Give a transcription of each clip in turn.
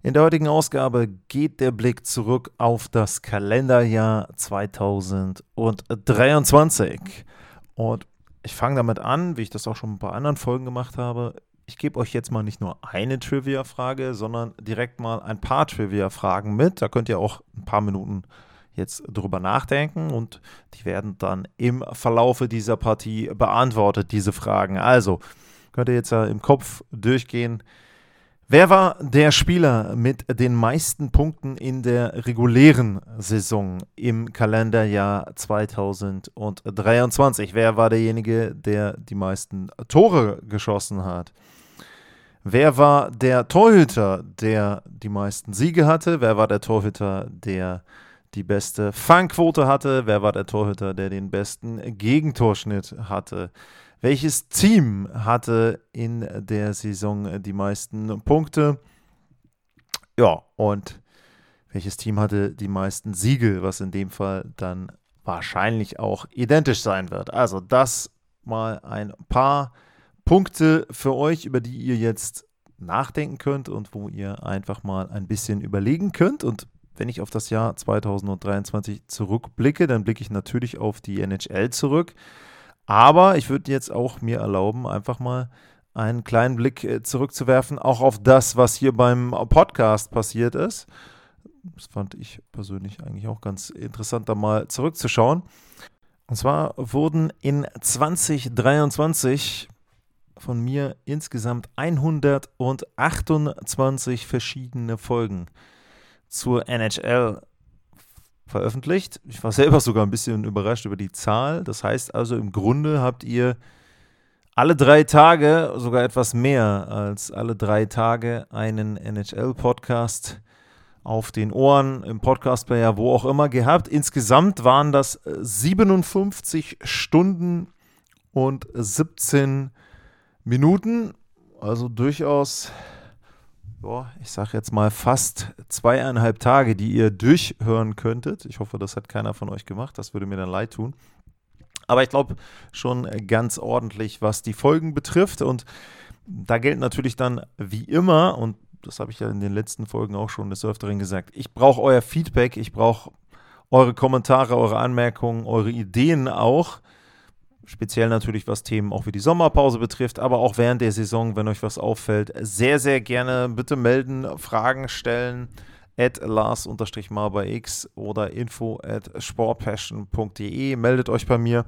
In der heutigen Ausgabe geht der Blick zurück auf das Kalenderjahr 2023. Und ich fange damit an, wie ich das auch schon bei anderen Folgen gemacht habe. Ich gebe euch jetzt mal nicht nur eine Trivia-Frage, sondern direkt mal ein paar Trivia-Fragen mit. Da könnt ihr auch ein paar Minuten jetzt drüber nachdenken und die werden dann im Verlaufe dieser Partie beantwortet, diese Fragen. Also könnt ihr jetzt ja im Kopf durchgehen. Wer war der Spieler mit den meisten Punkten in der regulären Saison im Kalenderjahr 2023? Wer war derjenige, der die meisten Tore geschossen hat? Wer war der Torhüter, der die meisten Siege hatte? Wer war der Torhüter, der die beste Fangquote hatte? Wer war der Torhüter, der den besten Gegentorschnitt hatte? Welches Team hatte in der Saison die meisten Punkte? Ja, und welches Team hatte die meisten Siege, was in dem Fall dann wahrscheinlich auch identisch sein wird. Also das mal ein paar Punkte für euch, über die ihr jetzt nachdenken könnt und wo ihr einfach mal ein bisschen überlegen könnt. Und wenn ich auf das Jahr 2023 zurückblicke, dann blicke ich natürlich auf die NHL zurück. Aber ich würde jetzt auch mir erlauben, einfach mal einen kleinen Blick äh, zurückzuwerfen, auch auf das, was hier beim Podcast passiert ist. Das fand ich persönlich eigentlich auch ganz interessant, da mal zurückzuschauen. Und zwar wurden in 2023 von mir insgesamt 128 verschiedene Folgen zur NHL veröffentlicht. Ich war selber sogar ein bisschen überrascht über die Zahl. Das heißt also, im Grunde habt ihr alle drei Tage, sogar etwas mehr als alle drei Tage, einen NHL-Podcast auf den Ohren, im Podcast-Player, wo auch immer gehabt. Insgesamt waren das 57 Stunden und 17 Minuten. Also durchaus boah, ich sage jetzt mal fast zweieinhalb Tage, die ihr durchhören könntet. Ich hoffe, das hat keiner von euch gemacht. Das würde mir dann leid tun. Aber ich glaube schon ganz ordentlich, was die Folgen betrifft. Und da gilt natürlich dann wie immer, und das habe ich ja in den letzten Folgen auch schon des Öfteren gesagt, ich brauche euer Feedback, ich brauche eure Kommentare, eure Anmerkungen, eure Ideen auch speziell natürlich was Themen auch wie die Sommerpause betrifft, aber auch während der Saison, wenn euch was auffällt, sehr, sehr gerne bitte melden, Fragen stellen at Lars-mal bei X oder info at sportpassion.de. Meldet euch bei mir.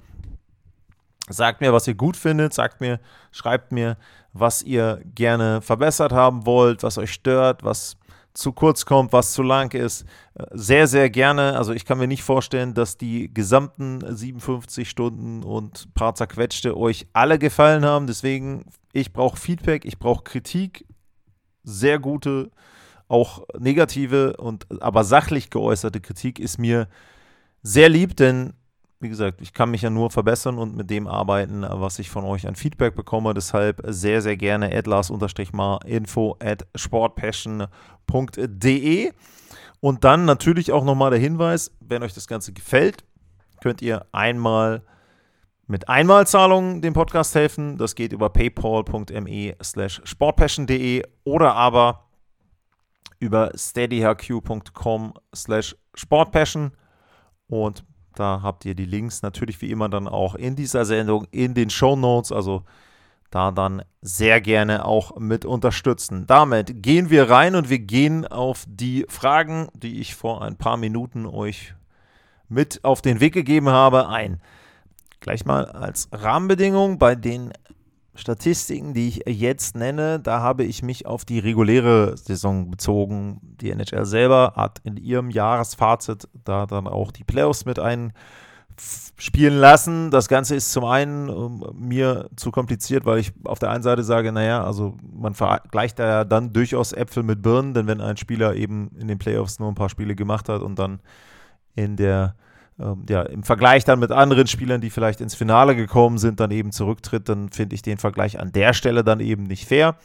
Sagt mir, was ihr gut findet. Sagt mir, schreibt mir, was ihr gerne verbessert haben wollt, was euch stört, was zu kurz kommt, was zu lang ist. Sehr, sehr gerne. Also ich kann mir nicht vorstellen, dass die gesamten 57 Stunden und paar zerquetschte euch alle gefallen haben. Deswegen, ich brauche Feedback, ich brauche Kritik, sehr gute, auch negative und aber sachlich geäußerte Kritik ist mir sehr lieb, denn wie gesagt, ich kann mich ja nur verbessern und mit dem arbeiten, was ich von euch an Feedback bekomme. Deshalb sehr, sehr gerne atlas-mal info at sportpassion.de. Und dann natürlich auch nochmal der Hinweis, wenn euch das Ganze gefällt, könnt ihr einmal mit Einmalzahlungen dem Podcast helfen. Das geht über paypal.me slash sportpassion.de oder aber über steadyhq.com slash sportpassion. Und da habt ihr die Links natürlich wie immer dann auch in dieser Sendung in den Show Notes. Also da dann sehr gerne auch mit unterstützen. Damit gehen wir rein und wir gehen auf die Fragen, die ich vor ein paar Minuten euch mit auf den Weg gegeben habe, ein. Gleich mal als Rahmenbedingung bei den Statistiken, die ich jetzt nenne, da habe ich mich auf die reguläre Saison bezogen. Die NHL selber hat in ihrem Jahresfazit da dann auch die Playoffs mit einspielen lassen. Das Ganze ist zum einen um, mir zu kompliziert, weil ich auf der einen Seite sage, naja, also man vergleicht da ja dann durchaus Äpfel mit Birnen, denn wenn ein Spieler eben in den Playoffs nur ein paar Spiele gemacht hat und dann in der ähm, ja, im Vergleich dann mit anderen Spielern, die vielleicht ins Finale gekommen sind, dann eben zurücktritt, dann finde ich den Vergleich an der Stelle dann eben nicht fair.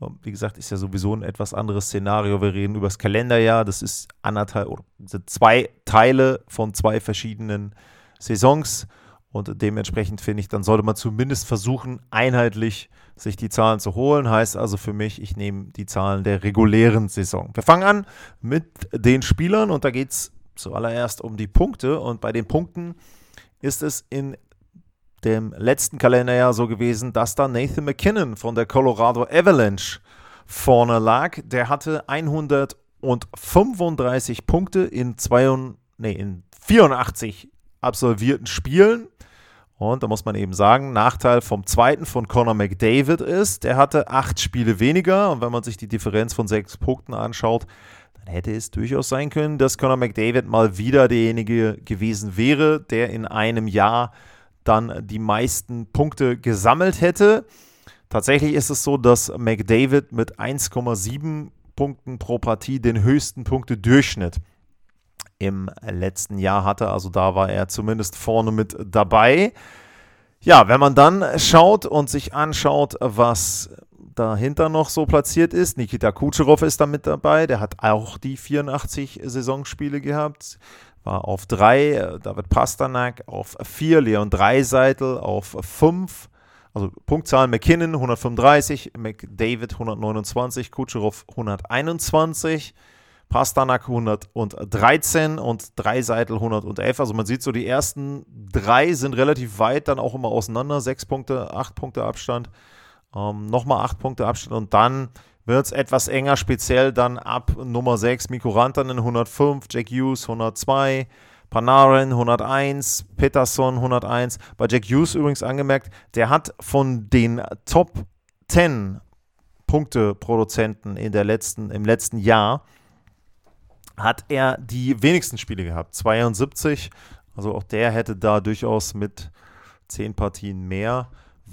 Ähm, wie gesagt, ist ja sowieso ein etwas anderes Szenario. Wir reden über das Kalenderjahr. Das ist anderthalb oder zwei Teile von zwei verschiedenen Saisons. Und dementsprechend finde ich, dann sollte man zumindest versuchen, einheitlich sich die Zahlen zu holen. Heißt also für mich, ich nehme die Zahlen der regulären Saison. Wir fangen an mit den Spielern und da geht es zuallererst um die Punkte. Und bei den Punkten ist es in dem letzten Kalenderjahr so gewesen, dass da Nathan McKinnon von der Colorado Avalanche vorne lag. Der hatte 135 Punkte in, zwei, nee, in 84 absolvierten Spielen. Und da muss man eben sagen, Nachteil vom zweiten von Conor McDavid ist, der hatte acht Spiele weniger. Und wenn man sich die Differenz von sechs Punkten anschaut, dann hätte es durchaus sein können, dass Conor McDavid mal wieder derjenige gewesen wäre, der in einem Jahr dann die meisten Punkte gesammelt hätte. Tatsächlich ist es so, dass McDavid mit 1,7 Punkten pro Partie den höchsten Punktedurchschnitt im letzten Jahr hatte. Also da war er zumindest vorne mit dabei. Ja, wenn man dann schaut und sich anschaut, was dahinter noch so platziert ist, Nikita Kucherov ist da mit dabei, der hat auch die 84 Saisonspiele gehabt, war auf 3, David Pasternak auf 4, Leon Dreiseitel auf 5, also Punktzahlen McKinnon 135, McDavid 129, Kucherov 121. Pastanak 113 und Dreiseitel 111. Also man sieht so, die ersten drei sind relativ weit dann auch immer auseinander. Sechs Punkte, acht Punkte Abstand. Ähm, Nochmal acht Punkte Abstand und dann wird es etwas enger, speziell dann ab Nummer 6 Mikko Rantanen 105, Jack Hughes 102, Panarin 101, Peterson 101. Bei Jack Hughes übrigens angemerkt, der hat von den Top 10 Punkte-Produzenten in der letzten, im letzten Jahr hat er die wenigsten Spiele gehabt. 72. Also auch der hätte da durchaus mit 10 Partien mehr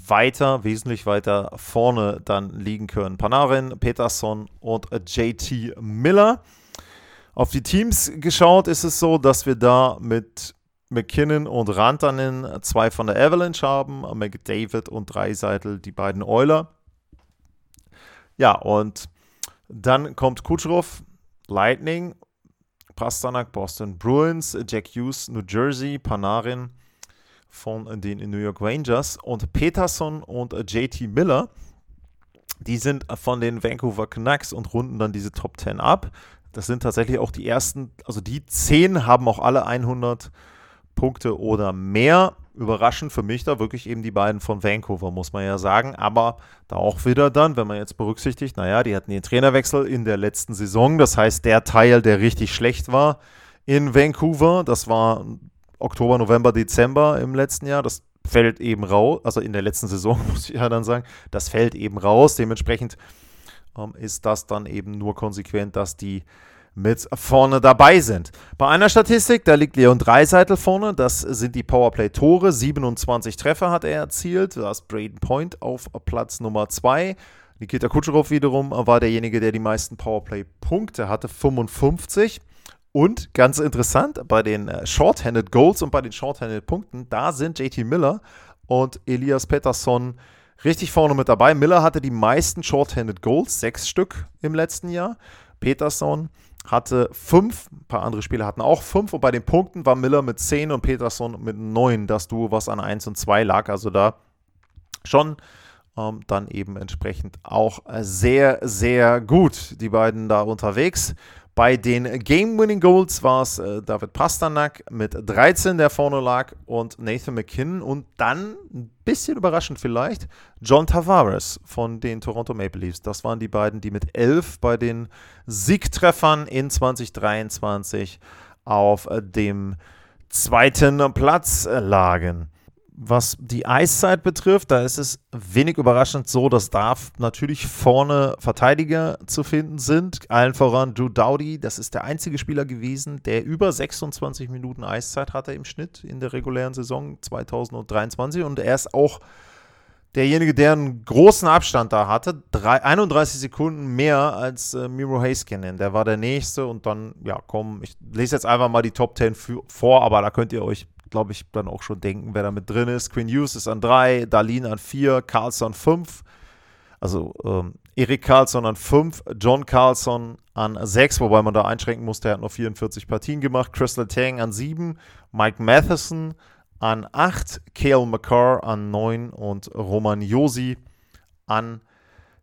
weiter, wesentlich weiter vorne dann liegen können. Panarin, Peterson und JT Miller. Auf die Teams geschaut ist es so, dass wir da mit McKinnon und Rantanen zwei von der Avalanche haben, McDavid und Dreiseitel die beiden Euler. Ja, und dann kommt Kutschrow, Lightning Pasternak, Boston Bruins, Jack Hughes, New Jersey, Panarin von den New York Rangers und Peterson und JT Miller, die sind von den Vancouver Canucks und runden dann diese Top 10 ab. Das sind tatsächlich auch die ersten, also die 10 haben auch alle 100 Punkte oder mehr überraschend für mich da wirklich eben die beiden von Vancouver, muss man ja sagen. Aber da auch wieder dann, wenn man jetzt berücksichtigt, naja, die hatten den Trainerwechsel in der letzten Saison. Das heißt, der Teil, der richtig schlecht war in Vancouver, das war Oktober, November, Dezember im letzten Jahr. Das fällt eben raus, also in der letzten Saison, muss ich ja dann sagen, das fällt eben raus. Dementsprechend ähm, ist das dann eben nur konsequent, dass die mit vorne dabei sind. Bei einer Statistik, da liegt Leon Dreiseitel vorne, das sind die Powerplay-Tore. 27 Treffer hat er erzielt. Da ist Braden Point auf Platz Nummer 2. Nikita Kutscherow wiederum war derjenige, der die meisten Powerplay-Punkte hatte, 55. Und ganz interessant, bei den äh, Shorthanded Goals und bei den Shorthanded Punkten, da sind JT Miller und Elias Pettersson richtig vorne mit dabei. Miller hatte die meisten Shorthanded Goals, sechs Stück im letzten Jahr. Peterson hatte fünf, ein paar andere Spieler hatten auch fünf und bei den Punkten war Miller mit zehn und Peterson mit neun das Duo, was an eins und zwei lag. Also da schon ähm, dann eben entsprechend auch sehr, sehr gut die beiden da unterwegs. Bei den Game-Winning Goals war es äh, David Pasternak mit 13, der vorne lag, und Nathan McKinnon. Und dann, ein bisschen überraschend vielleicht, John Tavares von den Toronto Maple Leafs. Das waren die beiden, die mit 11 bei den Siegtreffern in 2023 auf dem zweiten Platz lagen. Was die Eiszeit betrifft, da ist es wenig überraschend so, dass da natürlich vorne Verteidiger zu finden sind. Allen voran Drew Dowdy, das ist der einzige Spieler gewesen, der über 26 Minuten Eiszeit hatte im Schnitt in der regulären Saison 2023 und er ist auch derjenige, der einen großen Abstand da hatte, drei, 31 Sekunden mehr als äh, Miro Haskinen. Der war der nächste und dann, ja, komm, ich lese jetzt einfach mal die Top 10 für, vor, aber da könnt ihr euch, glaube ich, dann auch schon denken, wer da mit drin ist. Quinn Hughes ist an 3, Darlene an 4, Carlson 5, also ähm, Erik Carlson an 5, John Carlson an 6, wobei man da einschränken musste, er hat noch 44 Partien gemacht, Crystal Tang an 7, Mike Matheson an 8, Kale McCarr an 9 und Roman Josi an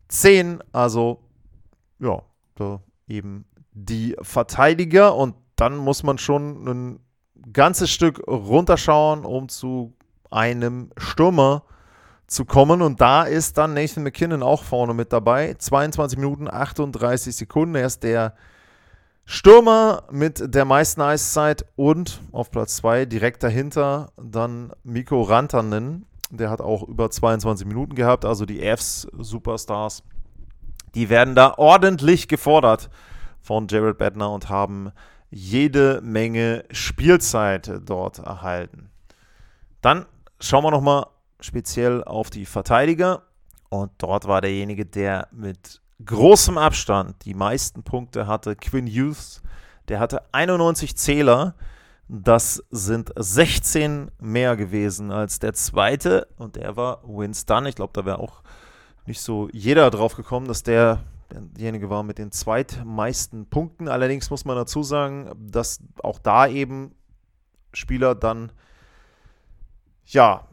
10. Also, ja, da eben die Verteidiger und dann muss man schon ein ganzes Stück runterschauen, um zu einem Stürmer zu kommen. Und da ist dann Nathan McKinnon auch vorne mit dabei. 22 Minuten 38 Sekunden. Er ist der Stürmer mit der meisten Eiszeit und auf Platz 2 direkt dahinter dann Miko Rantanen. Der hat auch über 22 Minuten gehabt. Also die Fs Superstars, die werden da ordentlich gefordert von Jared Bedner und haben jede Menge Spielzeit dort erhalten. Dann schauen wir nochmal speziell auf die Verteidiger. Und dort war derjenige, der mit großem Abstand die meisten Punkte hatte, Quinn Hughes. Der hatte 91 Zähler. Das sind 16 mehr gewesen als der zweite. Und der war Winston. Ich glaube, da wäre auch nicht so jeder drauf gekommen, dass der derjenige war mit den zweitmeisten Punkten. Allerdings muss man dazu sagen, dass auch da eben Spieler dann ja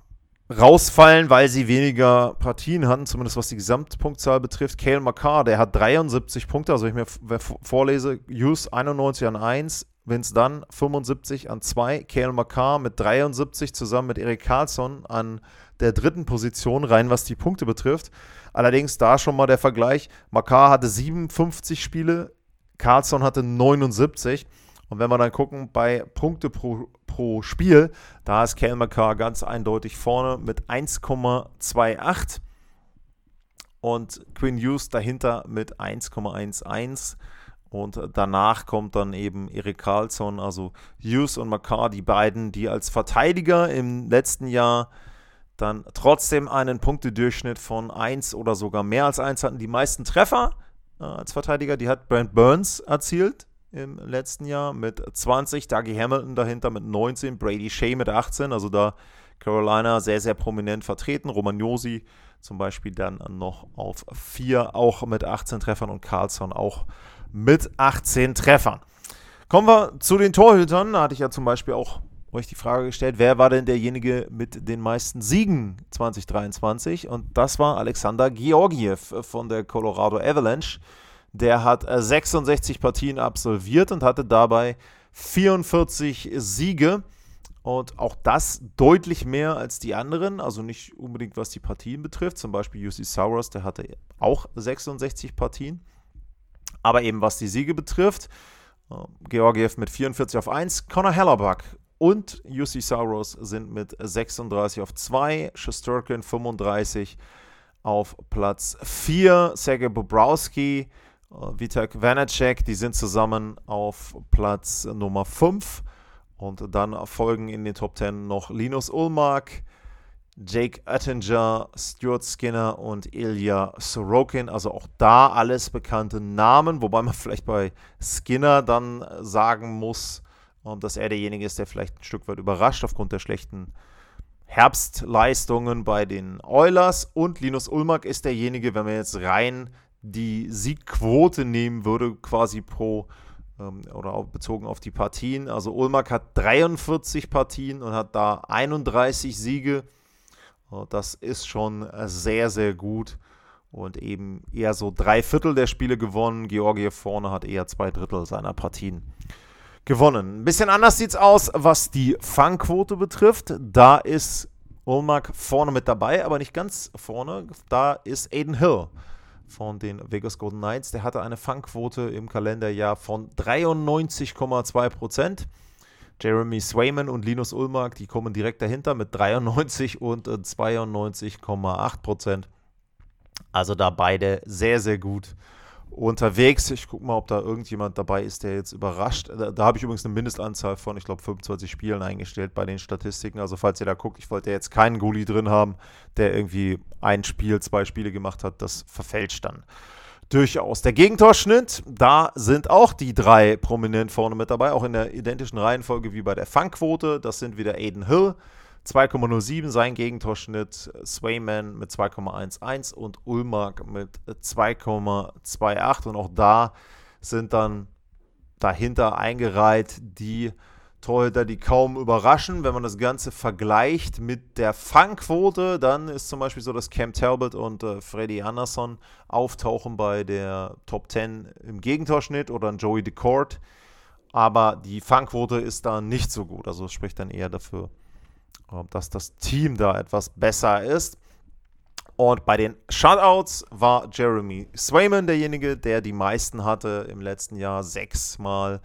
rausfallen, weil sie weniger Partien hatten, zumindest was die Gesamtpunktzahl betrifft. Kale McCarr, der hat 73 Punkte, also wenn ich mir vorlese, Hughes 91 an 1, Vince Dunn 75 an 2, Kale McCarr mit 73 zusammen mit Erik Carlson an der dritten Position, rein was die Punkte betrifft. Allerdings da schon mal der Vergleich, McCarr hatte 57 Spiele, Carlson hatte 79. Und wenn wir dann gucken bei Punkte pro, pro Spiel, da ist Kel McCarr ganz eindeutig vorne mit 1,28 und Quinn Hughes dahinter mit 1,11. Und danach kommt dann eben Erik Carlson, also Hughes und McCarr, die beiden, die als Verteidiger im letzten Jahr dann trotzdem einen Punktedurchschnitt von 1 oder sogar mehr als 1 hatten. Die meisten Treffer äh, als Verteidiger, die hat Brent Burns erzielt im letzten Jahr mit 20, Dougie Hamilton dahinter mit 19, Brady Shea mit 18, also da Carolina sehr, sehr prominent vertreten. Romagnosi zum Beispiel dann noch auf 4, auch mit 18 Treffern und Carlson auch mit 18 Treffern. Kommen wir zu den Torhütern. Da hatte ich ja zum Beispiel auch euch die Frage gestellt, wer war denn derjenige mit den meisten Siegen 2023? Und das war Alexander Georgiev von der Colorado Avalanche der hat 66 äh, Partien absolviert und hatte dabei 44 Siege. Und auch das deutlich mehr als die anderen, also nicht unbedingt was die Partien betrifft. Zum Beispiel UC Sauros, der hatte auch 66 Partien. Aber eben was die Siege betrifft, äh, Georgiev mit 44 auf 1, Conor Hellerback und UC Sauros sind mit 36 auf 2, Shesterkin 35 auf Platz 4, Sergej Bobrowski Vitek Vanacek, die sind zusammen auf Platz Nummer 5. Und dann folgen in den Top 10 noch Linus Ulmark, Jake Attinger, Stuart Skinner und Ilya Sorokin. Also auch da alles bekannte Namen, wobei man vielleicht bei Skinner dann sagen muss, dass er derjenige ist, der vielleicht ein Stück weit überrascht aufgrund der schlechten Herbstleistungen bei den Oilers. Und Linus Ulmark ist derjenige, wenn man jetzt rein die Siegquote nehmen würde, quasi pro ähm, oder auch bezogen auf die Partien. Also Ulmark hat 43 Partien und hat da 31 Siege. Äh, das ist schon sehr, sehr gut. Und eben eher so drei Viertel der Spiele gewonnen. Georgie vorne hat eher zwei Drittel seiner Partien gewonnen. Ein bisschen anders sieht es aus, was die Fangquote betrifft. Da ist Ulmark vorne mit dabei, aber nicht ganz vorne. Da ist Aiden Hill von den Vegas Golden Knights. Der hatte eine Fangquote im Kalenderjahr von 93,2 Prozent. Jeremy Swayman und Linus Ulmark, die kommen direkt dahinter mit 93 und 92,8 Prozent. Also da beide sehr, sehr gut unterwegs. Ich gucke mal, ob da irgendjemand dabei ist, der jetzt überrascht. Da, da habe ich übrigens eine Mindestanzahl von, ich glaube, 25 Spielen eingestellt bei den Statistiken. Also falls ihr da guckt, ich wollte jetzt keinen Gully drin haben, der irgendwie ein Spiel, zwei Spiele gemacht hat. Das verfälscht dann durchaus. Der Gegentorschnitt, da sind auch die drei prominent vorne mit dabei, auch in der identischen Reihenfolge wie bei der Fangquote. Das sind wieder Aiden Hill, 2,07 sein Gegentorschnitt, Swayman mit 2,11 und Ulmark mit 2,28 und auch da sind dann dahinter eingereiht die Torhüter, die kaum überraschen. Wenn man das Ganze vergleicht mit der Fangquote, dann ist zum Beispiel so, dass Cam Talbot und äh, Freddy Anderson auftauchen bei der Top 10 im Gegentorschnitt oder Joey DeCourt. Aber die Fangquote ist da nicht so gut. Also spricht dann eher dafür, dass das Team da etwas besser ist. Und bei den Shutouts war Jeremy Swayman derjenige, der die meisten hatte im letzten Jahr. Sechsmal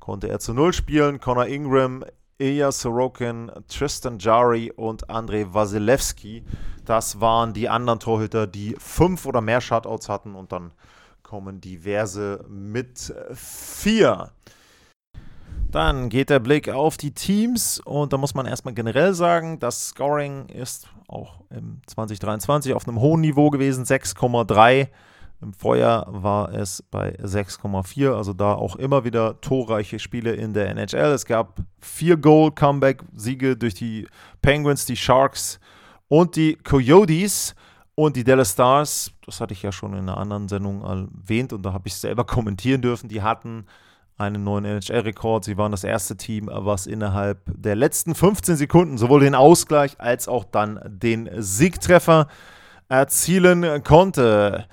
konnte er zu Null spielen. Connor Ingram, Ilya Sorokin, Tristan Jari und Andrei Wasilewski. Das waren die anderen Torhüter, die fünf oder mehr Shutouts hatten. Und dann kommen diverse mit vier. Dann geht der Blick auf die Teams und da muss man erstmal generell sagen, das Scoring ist auch im 2023 auf einem hohen Niveau gewesen, 6,3. Im Vorjahr war es bei 6,4, also da auch immer wieder torreiche Spiele in der NHL. Es gab vier Goal-Comeback-Siege durch die Penguins, die Sharks und die Coyotes. Und die Dallas Stars, das hatte ich ja schon in einer anderen Sendung erwähnt und da habe ich selber kommentieren dürfen, die hatten einen neuen NHL-Rekord. Sie waren das erste Team, was innerhalb der letzten 15 Sekunden sowohl den Ausgleich als auch dann den Siegtreffer erzielen konnte.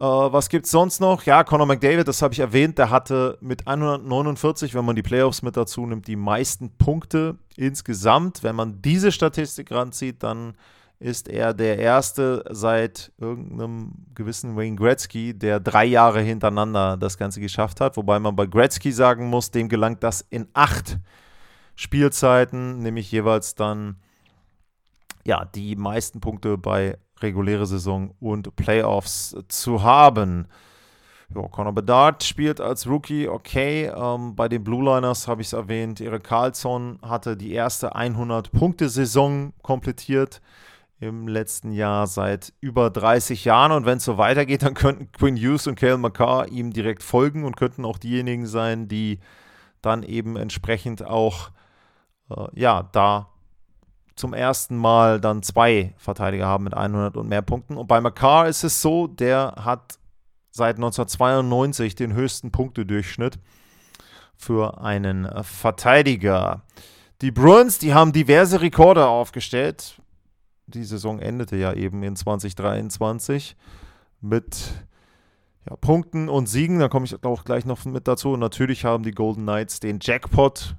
Äh, was gibt es sonst noch? Ja, Conor McDavid, das habe ich erwähnt, der hatte mit 149, wenn man die Playoffs mit dazu nimmt, die meisten Punkte insgesamt. Wenn man diese Statistik ranzieht, dann ist er der Erste seit irgendeinem gewissen Wayne Gretzky, der drei Jahre hintereinander das Ganze geschafft hat. Wobei man bei Gretzky sagen muss, dem gelangt das in acht Spielzeiten, nämlich jeweils dann ja, die meisten Punkte bei reguläre Saison und Playoffs zu haben. Ja, Conor Bedard spielt als Rookie, okay. Ähm, bei den Blue Liners habe ich es erwähnt. Erik Karlsson hatte die erste 100-Punkte-Saison komplettiert im letzten Jahr seit über 30 Jahren. Und wenn es so weitergeht, dann könnten Quinn Hughes und Kale McCarr ihm direkt folgen und könnten auch diejenigen sein, die dann eben entsprechend auch äh, ja, da zum ersten Mal dann zwei Verteidiger haben mit 100 und mehr Punkten. Und bei McCarr ist es so, der hat seit 1992 den höchsten Punktedurchschnitt für einen Verteidiger. Die Bruins, die haben diverse Rekorde aufgestellt die Saison endete ja eben in 2023 mit ja, Punkten und Siegen. Da komme ich auch gleich noch mit dazu. Und natürlich haben die Golden Knights den Jackpot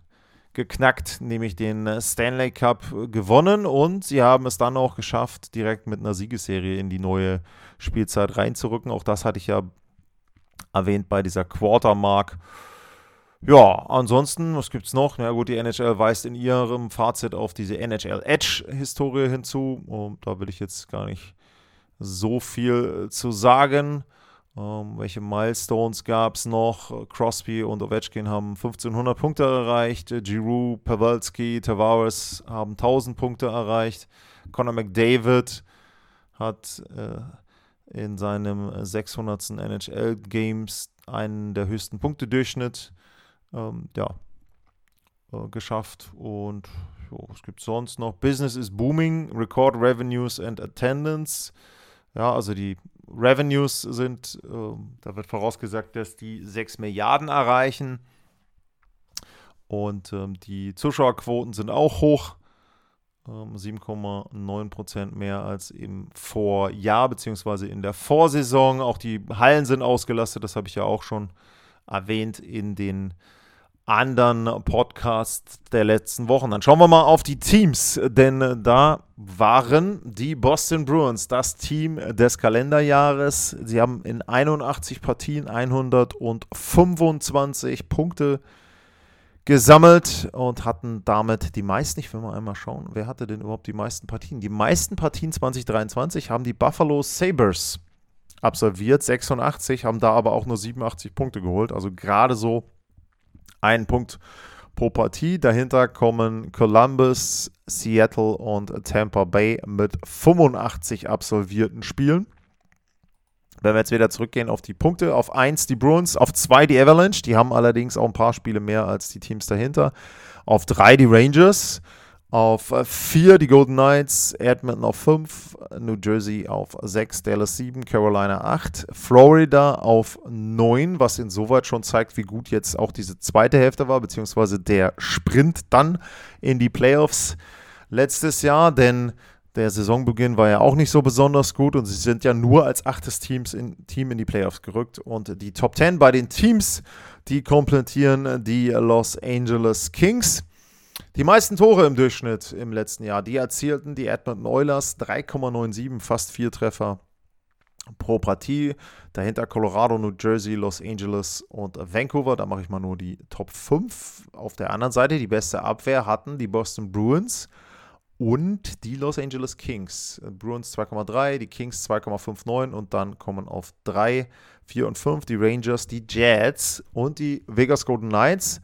geknackt, nämlich den Stanley Cup gewonnen und sie haben es dann auch geschafft, direkt mit einer Siegesserie in die neue Spielzeit reinzurücken. Auch das hatte ich ja erwähnt bei dieser Quartermark. Ja, ansonsten, was gibt es noch? Na gut, die NHL weist in ihrem Fazit auf diese NHL Edge-Historie hinzu. Und da will ich jetzt gar nicht so viel zu sagen. Ähm, welche Milestones gab es noch? Crosby und Ovechkin haben 1500 Punkte erreicht. Giroux, Pavelski, Tavares haben 1000 Punkte erreicht. Conor McDavid hat äh, in seinem 600. NHL Games einen der höchsten Punktedurchschnitt ähm, ja, äh, geschafft. Und jo, was gibt es sonst noch? Business is booming, Record Revenues and Attendance. Ja, also die Revenues sind, äh, da wird vorausgesagt, dass die 6 Milliarden erreichen. Und ähm, die Zuschauerquoten sind auch hoch. 7,9% ähm, mehr als im Vorjahr, beziehungsweise in der Vorsaison. Auch die Hallen sind ausgelastet, das habe ich ja auch schon erwähnt in den anderen Podcasts der letzten Wochen. Dann schauen wir mal auf die Teams, denn da waren die Boston Bruins das Team des Kalenderjahres. Sie haben in 81 Partien 125 Punkte gesammelt und hatten damit die meisten, ich will mal einmal schauen, wer hatte denn überhaupt die meisten Partien? Die meisten Partien 2023 haben die Buffalo Sabres absolviert, 86, haben da aber auch nur 87 Punkte geholt. Also gerade so einen Punkt pro Partie. Dahinter kommen Columbus, Seattle und Tampa Bay mit 85 absolvierten Spielen. Wenn wir jetzt wieder zurückgehen auf die Punkte, auf 1 die Bruins, auf 2 die Avalanche, die haben allerdings auch ein paar Spiele mehr als die Teams dahinter. Auf 3 die Rangers, auf 4 die Golden Knights, Edmonton auf 5, New Jersey auf 6, Dallas 7, Carolina 8, Florida auf 9, was insoweit schon zeigt, wie gut jetzt auch diese zweite Hälfte war, beziehungsweise der Sprint dann in die Playoffs letztes Jahr, denn der Saisonbeginn war ja auch nicht so besonders gut und sie sind ja nur als achtes Teams in, Team in die Playoffs gerückt. Und die Top 10 bei den Teams, die komplettieren die Los Angeles Kings. Die meisten Tore im Durchschnitt im letzten Jahr, die erzielten die Edmonton Oilers 3,97, fast vier Treffer pro Partie. Dahinter Colorado, New Jersey, Los Angeles und Vancouver. Da mache ich mal nur die Top 5. Auf der anderen Seite die beste Abwehr hatten die Boston Bruins und die Los Angeles Kings. Bruins 2,3, die Kings 2,59 und dann kommen auf 3, 4 und 5 die Rangers, die Jets und die Vegas Golden Knights.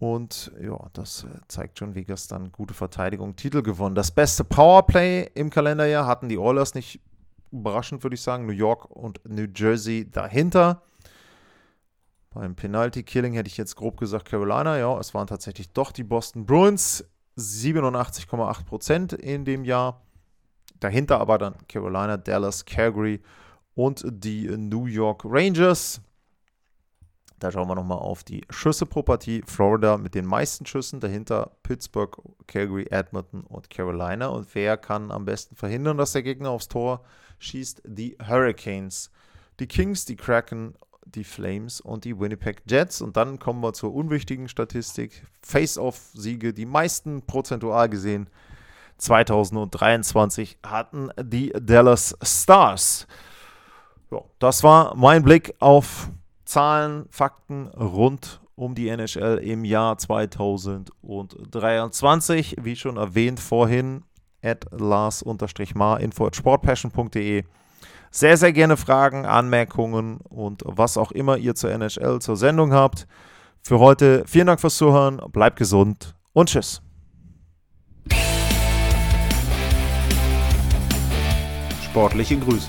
Und ja, das äh, zeigt schon, Vegas dann gute Verteidigung, Titel gewonnen. Das beste Powerplay im Kalenderjahr hatten die Oilers nicht überraschend, würde ich sagen. New York und New Jersey dahinter. Beim Penalty Killing hätte ich jetzt grob gesagt Carolina. Ja, es waren tatsächlich doch die Boston Bruins. 87,8 Prozent in dem Jahr. Dahinter aber dann Carolina, Dallas, Calgary und die New York Rangers. Da schauen wir nochmal auf die Schüsse pro Partie. Florida mit den meisten Schüssen, dahinter Pittsburgh, Calgary, Edmonton und Carolina. Und wer kann am besten verhindern, dass der Gegner aufs Tor schießt? Die Hurricanes. Die Kings, die Kraken die Flames und die Winnipeg Jets. Und dann kommen wir zur unwichtigen Statistik. Face-off-Siege, die meisten prozentual gesehen. 2023 hatten die Dallas Stars. Ja, das war mein Blick auf Zahlen, Fakten rund um die NHL im Jahr 2023. Wie schon erwähnt vorhin, at Lars-Mar, info at sportpassion.de sehr, sehr gerne Fragen, Anmerkungen und was auch immer ihr zur NHL, zur Sendung habt. Für heute vielen Dank fürs Zuhören, bleibt gesund und tschüss. Sportliche Grüße.